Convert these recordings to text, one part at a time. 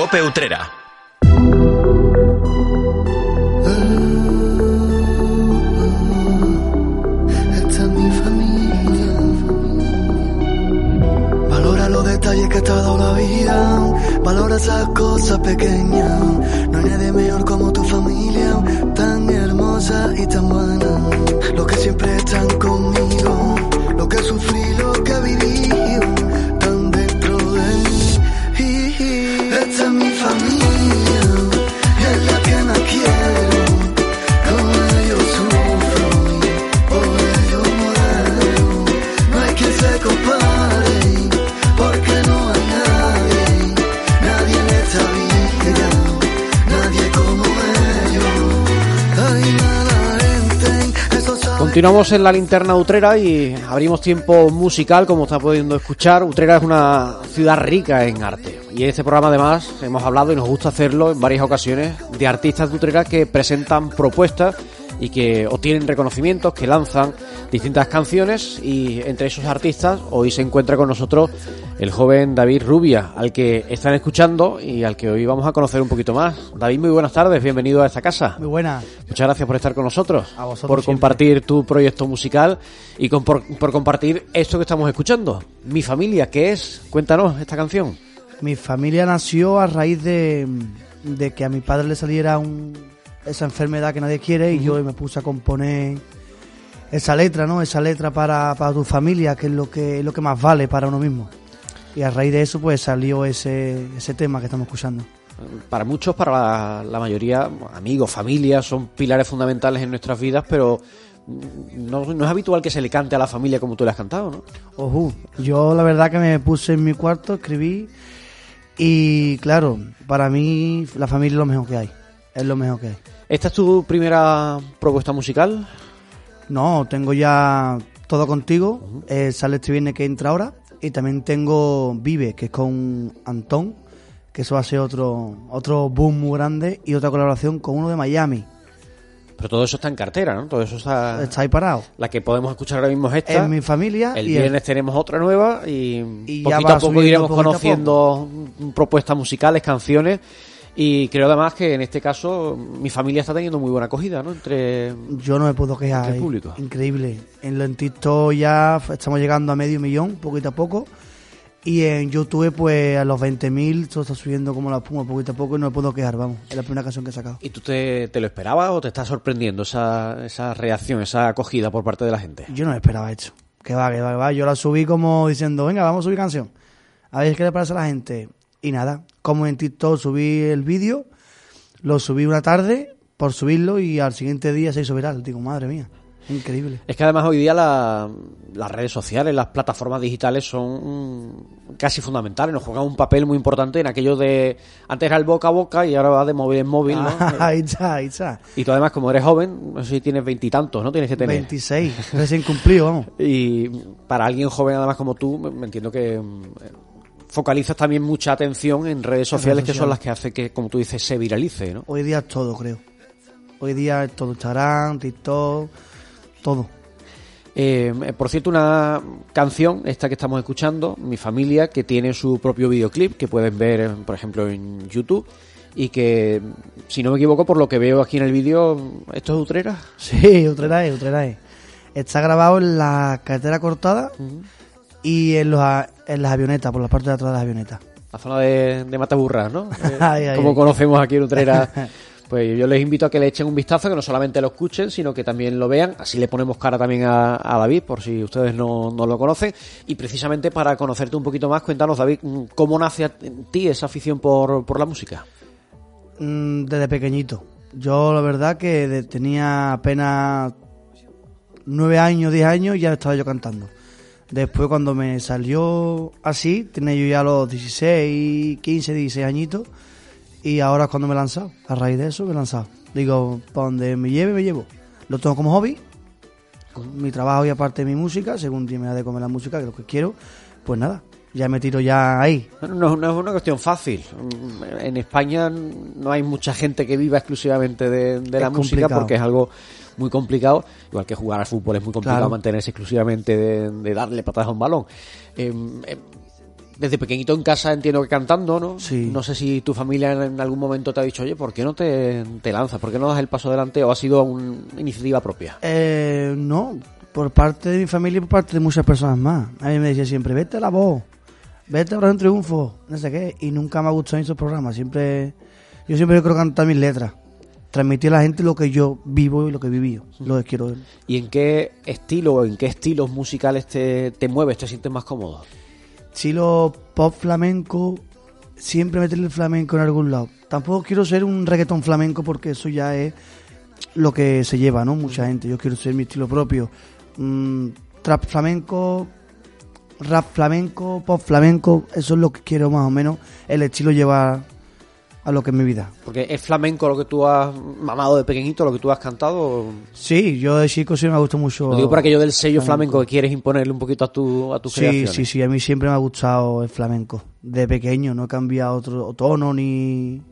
Cope Utrera. Valora los detalles que te ha dado la vida. Valora esas cosas pequeñas. No hay nadie mejor como tu familia. Tan hermosa y tan buena. Los que siempre están conmigo. Continuamos en la linterna de Utrera y abrimos tiempo musical, como está pudiendo escuchar. Utrera es una ciudad rica en arte. Y en este programa, además, hemos hablado y nos gusta hacerlo en varias ocasiones de artistas de Utrera que presentan propuestas y que obtienen reconocimientos, que lanzan distintas canciones. Y entre esos artistas, hoy se encuentra con nosotros el joven David Rubia, al que están escuchando y al que hoy vamos a conocer un poquito más. David, muy buenas tardes, bienvenido a esta casa. Muy buena. Muchas gracias por estar con nosotros, A vosotros por siempre. compartir tu proyecto musical y con- por, por compartir esto que estamos escuchando. Mi familia, ¿qué es? Cuéntanos esta canción. Mi familia nació a raíz de, de que a mi padre le saliera un, esa enfermedad que nadie quiere y yo me puse a componer esa letra, ¿no? Esa letra para, para tu familia, que es lo que es lo que más vale para uno mismo. Y a raíz de eso pues salió ese, ese tema que estamos escuchando. Para muchos, para la, la mayoría, amigos, familias, son pilares fundamentales en nuestras vidas, pero no, no es habitual que se le cante a la familia como tú le has cantado, ¿no? Ojú, yo la verdad que me puse en mi cuarto, escribí y claro, para mí la familia es lo mejor que hay. Es lo mejor que hay. ¿Esta es tu primera propuesta musical? No, tengo ya todo contigo. eh, sale este viernes que entra ahora. Y también tengo Vive, que es con Antón, que eso va a ser otro, otro boom muy grande. Y otra colaboración con uno de Miami. Pero todo eso está en cartera, ¿no? Todo eso está... Está ahí parado. La que podemos escuchar ahora mismo es esta. Es mi familia. El viernes tenemos otra nueva y, Y poquito a poco iremos conociendo propuestas musicales, canciones y creo además que en este caso mi familia está teniendo muy buena acogida, ¿no? Entre Yo no me puedo quejar. El público. Increíble. En lo en TikTok ya estamos llegando a medio millón, poquito a poco. Y en YouTube, pues a los 20.000, todo está subiendo como la espuma, poquito a poco. Y no me puedo quejar, vamos. Es la primera canción que he sacado. ¿Y tú te, te lo esperabas o te está sorprendiendo esa, esa reacción, esa acogida por parte de la gente? Yo no me esperaba esto. Que va, que va, que va. Yo la subí como diciendo, venga, vamos a subir canción. A ver qué le parece a la gente. Y nada, como en TikTok subí el vídeo, lo subí una tarde por subirlo y al siguiente día se hizo viral. Digo, madre mía, increíble. Es que además hoy día la- las redes sociales, las plataformas digitales son casi fundamentales, nos juegan un papel muy importante en aquello de... Antes era el boca a boca y ahora va de móvil en móvil, ¿no? ahí está, ahí está. Y tú además, como eres joven, no sé si tienes veintitantos, ¿no? Tienes que tener. 26, recién cumplido, vamos. Y para alguien joven, además como tú, me me entiendo que mm, focalizas también mucha atención en redes sociales, que son las que hacen que, como tú dices, se viralice, ¿no? Hoy día es todo, creo. Hoy día es todo Instagram, TikTok, todo. Eh, por cierto, una canción, esta que estamos escuchando, Mi Familia, que tiene su propio videoclip, que pueden ver, eh, por ejemplo, en YouTube, y que, si no me equivoco, por lo que veo aquí en el vídeo, ¿esto es Utrera? Sí, Utrera es, Utrera es. Está grabado en la carretera cortada y en, los, en las avionetas, por la parte de atrás de las avionetas. La zona de, de Mataburras, ¿no? Eh, Ay, ay, como ay. conocemos aquí en Utrera. Pues yo les invito a que le echen un vistazo, que no solamente lo escuchen, sino que también lo vean. Así le ponemos cara también a, a David, por si ustedes no, no lo conocen. Y precisamente para conocerte un poquito más, cuéntanos, David, ¿cómo nace a ti esa afición por, por la música? Mm, Desde pequeñito. Yo la verdad que tenía apenas nueve años, diez años y ya estaba yo cantando. Después cuando me salió así, tenía yo ya los 16, 15, 16 añitos y ahora es cuando me he lanzado. A raíz de eso me he lanzado. Digo, para donde me lleve, me llevo. Lo tengo como hobby, con mi trabajo y aparte mi música, según me da de comer la música, que es lo que quiero, pues nada, ya me tiro ya ahí. No, no es una cuestión fácil. Mm, En España no hay mucha gente que viva exclusivamente de, de la música porque es algo muy complicado. Igual que jugar al fútbol es muy complicado Claro. mantenerse exclusivamente de, de darle patadas a un balón. Eh, eh, desde pequeñito en casa entiendo que cantando, ¿no? Sí. No sé si tu familia en algún momento te ha dicho, oye, ¿por qué no te, te lanzas? ¿Por qué no das el paso adelante? ¿O ha sido una iniciativa propia? Eh, no, por parte de mi familia y por parte de muchas personas más. A mí me decía siempre, vete a la voz, vete a un triunfo, no sé qué. Y nunca me ha gustado esos programas. Siempre, yo siempre quiero cantar mis letras. Transmitir a la gente lo que yo vivo y lo que he vivido. Lo que quiero. ¿Y en qué estilo o en qué estilos musicales te, te mueves, te sientes más cómodo? Estilo pop flamenco, siempre meterle el flamenco en algún lado. Tampoco quiero ser un reggaetón flamenco porque eso ya es lo que se lleva, ¿no? Mucha gente. Yo quiero ser mi estilo propio. Mm, trap flamenco, rap flamenco, pop flamenco. Eso es lo que quiero más o menos. El estilo lleva a lo que es mi vida. Porque es flamenco lo que tú has mamado de pequeñito, lo que tú has cantado. Sí, yo de chico sí me gusta mucho. Lo digo por aquello del sello flamenco, que quieres imponerle un poquito a tu a tus Sí, creaciones. sí, sí, a mí siempre me ha gustado el flamenco. De pequeño, no he cambiado otro tono ni,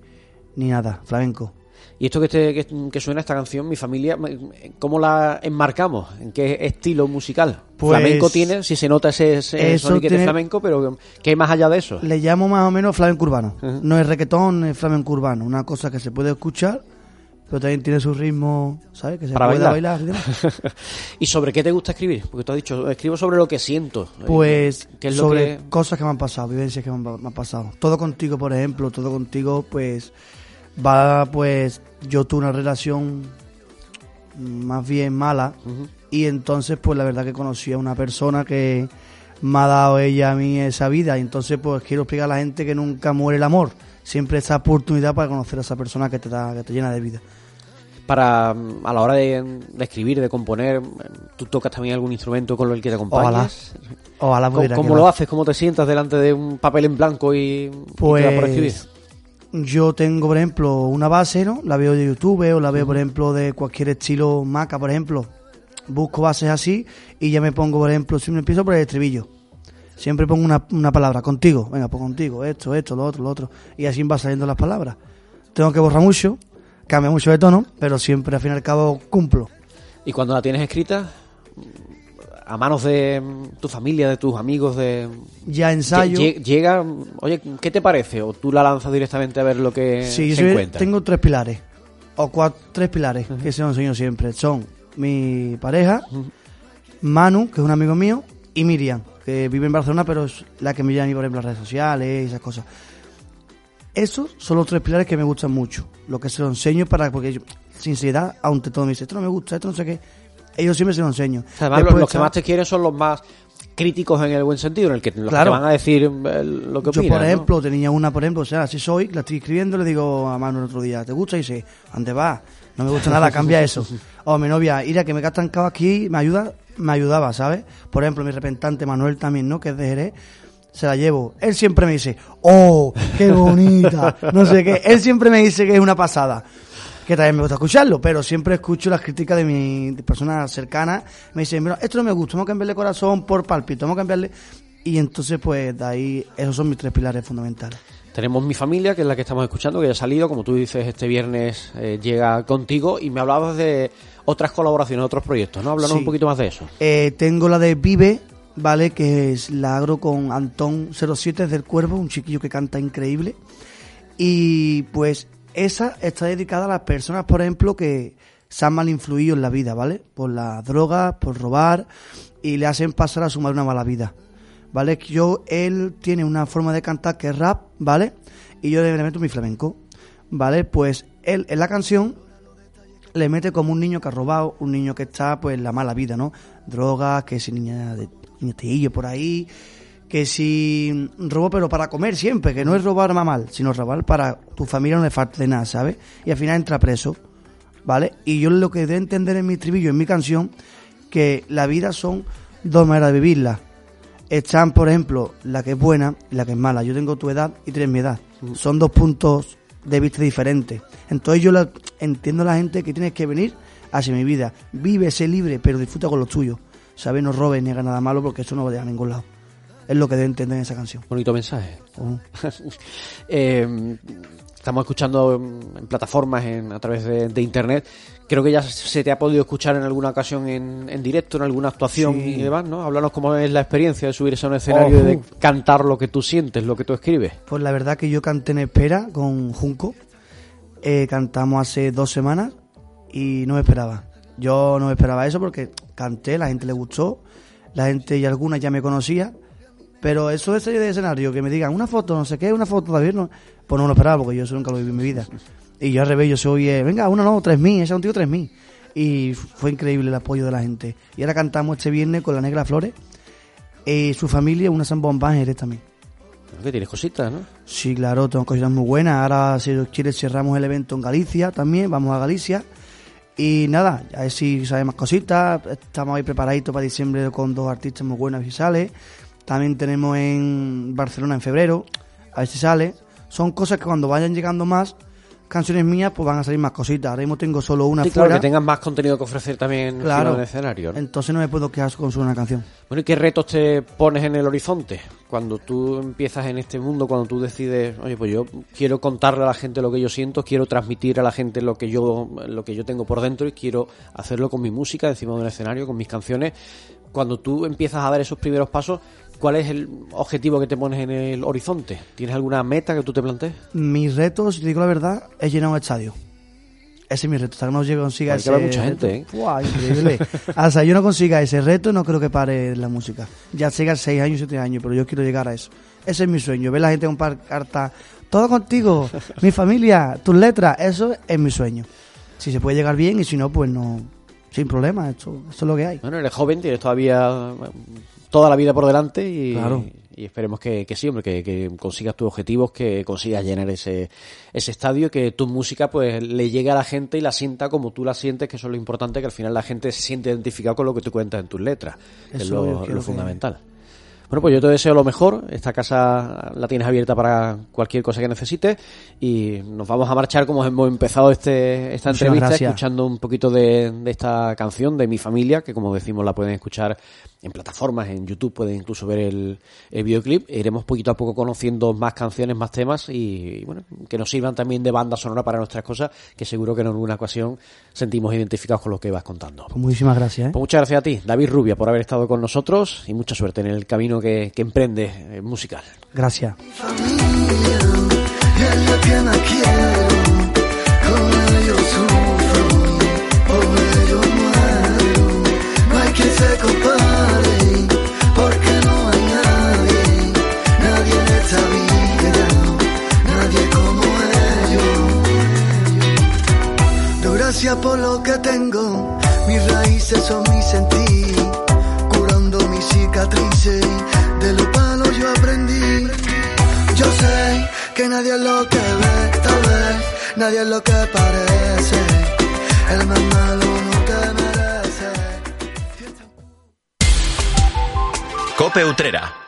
ni nada, flamenco. Y esto que, te, que, que suena esta canción, mi familia, ¿cómo la enmarcamos? ¿En qué estilo musical? Pues- flamenco tiene, si se nota ese, ese Eso tiene- flamenco, pero ¿qué hay más allá de eso? Le llamo más o menos flamenco urbano. No es reggaetón, es flamenco urbano. Una cosa que se puede escuchar, pero también tiene su ritmo, ¿sabes? Que se Para puede bailar. bailar. y demás. ¿Y sobre qué te gusta escribir? Porque tú has dicho, escribo sobre lo que siento. Pues ¿Qué es lo sobre que- cosas que me han pasado, vivencias que me han, me han pasado. Todo contigo, por ejemplo, todo contigo, pues va, pues yo tuve una relación más bien mala y entonces pues la verdad que conocí a una persona que me ha dado ella a mí esa vida y entonces pues quiero explicar a la gente que nunca muere el amor. Siempre esa oportunidad para conocer a esa persona que te da, que te llena de vida. Para, a la hora de, de escribir, de componer, ¿tú tocas también algún instrumento con el que te acompañas? Ojalá ¿Cómo, pudiera cómo que lo haces? ¿Cómo te sientas delante de un papel en blanco y, y te da por escribir? Yo tengo, por ejemplo, una base, ¿no? La veo de YouTube o la veo, por ejemplo, de cualquier estilo maca, por ejemplo. Busco bases así y ya me pongo, por ejemplo, siempre empiezo por el estribillo. Siempre pongo una, una palabra, contigo, venga, pues contigo, esto, esto, lo otro, lo otro. Y así van saliendo las palabras. Tengo que borrar mucho, cambia mucho de tono, pero siempre al fin y al cabo cumplo. Y cuando la tienes escrita, a manos de mm, tu familia, de tus amigos, de... Ya ensayo. lle- Llega, oye, ¿qué te parece? ¿O tú la lanzas directamente a ver lo que Sí, yo se encuentra? tengo tres pilares, o cuatro, tres pilares que se los enseño siempre. Son mi pareja, Manu, que es un amigo mío, y Miriam, que vive en Barcelona, pero es la que me llama a mí, por ejemplo, las redes sociales y esas cosas. Esos son los tres pilares que me gustan mucho. Lo que se lo enseño para, porque yo, sinceridad, aunque todo me dice, esto no me gusta, esto no sé qué, ellos siempre se lo enseño. Además, los, Después los que más te quieren son los más críticos en el buen sentido, en el que los que te van a decir eh, lo que Yo, opinan. por ¿no? ejemplo, tenía una, por ejemplo, o sea, así soy, la estoy escribiendo, le digo a Manu el otro día, ¿te gusta? Y dice, ¿dónde va? No me gusta nada, cambia eso. O mi novia, Ira, que me he estancado aquí, me ayuda, me ayudaba, ¿sabes? Por ejemplo, mi repentante Manuel también, ¿no? Que es de Jerez, se la llevo. Él siempre me dice, ¡oh, qué bonita! No sé qué. Él siempre me dice que es una pasada. Que también me gusta escucharlo, pero siempre escucho las críticas de mis de personas cercanas. Me dicen, mira, esto no me gusta, vamos a cambiarle corazón por palpito, vamos a cambiarle... Y entonces, pues, de ahí, esos son mis tres pilares fundamentales. Tenemos mi familia, que es la que estamos escuchando, que ya ha salido, como tú dices, este viernes eh, llega contigo y me hablabas de otras colaboraciones, otros proyectos, ¿no? Háblanos Sí. un poquito más de eso. Eh, tengo la de Vive, ¿vale? Que es la agro con Antón 07 del Cuervo, un chiquillo que canta increíble. Y pues esa está dedicada a las personas, por ejemplo, que se han mal influido en la vida, ¿vale? Por las drogas, por robar y le hacen pasar a su madre una mala vida. ¿Vale? Yo, él tiene una forma de cantar que es rap, ¿vale? Y yo le meto mi flamenco, ¿vale? Pues él en la canción le mete como un niño que ha robado, un niño que está pues en la mala vida, ¿no? Drogas, que si niña de niñatillo por ahí, que si robo pero para comer siempre, que no es robar mal, sino robar para tu familia no le falte nada, ¿sabes? Y al final entra preso, ¿vale? Y yo lo que de entender en mi estribillo, en mi canción, que la vida son dos maneras de vivirla. Están, por ejemplo, la que es buena y la que es mala. Yo tengo tu edad y tienes mi edad. Son dos puntos de vista diferentes. Entonces yo la- entiendo a la gente que tienes que venir hacia mi vida. Vive, sé libre, pero disfruta con lo tuyo. ¿Sabes? No robes ni hagas nada malo porque eso no va a llegar a ningún lado. Es lo que debe entender en esa canción. Bonito mensaje. Uh. Eh, estamos escuchando en plataformas en, a través de, de internet. Creo que ya se te ha podido escuchar en alguna ocasión en, en directo, en alguna actuación Sí. y demás, ¿no? Háblanos cómo es la experiencia de subirse a un escenario y de cantar lo que tú sientes, lo que tú escribes. Pues la verdad que yo canté en espera con Junco. Eh, cantamos hace dos semanas y no me esperaba. Yo no me esperaba eso porque canté, la gente le gustó, la gente y algunas ya me conocía. Pero eso salir de escenario, que me digan una foto, no sé qué, una foto David, no, pues no lo esperaba porque yo eso nunca lo viví en mi vida. Y yo al revés, yo soy, eh, venga, una no, tres mil, ese es un tío tres mil. Y fue increíble el apoyo de la gente. Y ahora cantamos este viernes con la Negra Flores y su familia, una San Bombajeres también. Que tienes cositas, ¿no? Sí, claro, tengo cosas muy buenas. Ahora, si Dios quiere, cerramos el evento en Galicia también. Vamos a Galicia. Y nada, a ver si sale más cositas. Estamos ahí preparaditos para diciembre con dos artistas muy buenos y sale. También tenemos en Barcelona en febrero. A ver si sale. Son cosas que cuando vayan llegando más canciones mías, pues van a salir más cositas. Ahora mismo tengo solo una Sí, claro, que tengas más contenido que ofrecer también encima Claro. del escenario, ¿no? Entonces no me puedo quedar con solo una canción. Bueno, ¿y qué retos te pones en el horizonte? Cuando tú empiezas en este mundo, cuando tú decides, oye, pues yo quiero contarle a la gente lo que yo siento, quiero transmitir a la gente lo que yo, lo que yo tengo por dentro y quiero hacerlo con mi música encima de un escenario, con mis canciones. Cuando tú empiezas a dar esos primeros pasos, ¿cuál es el objetivo que te pones en el horizonte? ¿Tienes alguna meta que tú te plantees? Mi reto, si te digo la verdad, es llenar un estadio. Ese es mi reto. Hasta que no llegue consiga Hay que ese haber mucha reto. gente, ¿eh? Buah, increíble. Hasta yo no consiga ese reto, no creo que pare la música. Ya llega 6 años, 7 años, pero yo quiero llegar a eso. Ese es mi sueño. Ver la gente comprar cartas. Todo contigo, mi familia, tus letras. Eso es mi sueño. Si se puede llegar bien y si no, pues no. Sin problema. Eso, eso es lo que hay. Bueno, eres joven, tienes todavía toda la vida por delante y, Claro. y esperemos que, que sí, hombre, que, que consigas tus objetivos, que consigas llenar ese, ese estadio, que tu música pues le llegue a la gente y la sienta como tú la sientes, que eso es lo importante, que al final la gente se siente identificada con lo que tú cuentas en tus letras, es lo, que- fundamental. Bueno, pues yo te deseo lo mejor. Esta casa la tienes abierta para cualquier cosa que necesites. Y nos vamos a marchar como hemos empezado este, esta Muchas entrevista, gracias. escuchando un poquito de, de esta canción de mi familia, que como decimos la pueden escuchar en plataformas, en YouTube, pueden incluso ver el, el videoclip. Iremos poquito a poco conociendo más canciones, más temas y, bueno, que nos sirvan también de banda sonora para nuestras cosas, que seguro que en alguna ocasión sentimos identificados con lo que vas contando. Pues muchísimas gracias. ¿eh? Pues muchas gracias a ti, David Rubia, por haber estado con nosotros y mucha suerte en el camino que, que emprende eh, musical. Gracias. familia es la que más quiero. Con ellos sufro, por ellos muero. No hay quien se compare, porque no hay nadie, nadie en esta vida, nadie como ellos. Doy gracias por lo que tengo, mis raíces son mi sentir, cicatrices, de los palos yo aprendí. Yo sé que nadie es lo que ve, tal vez, nadie es lo que parece, el más malo no te merece. Cope Utrera.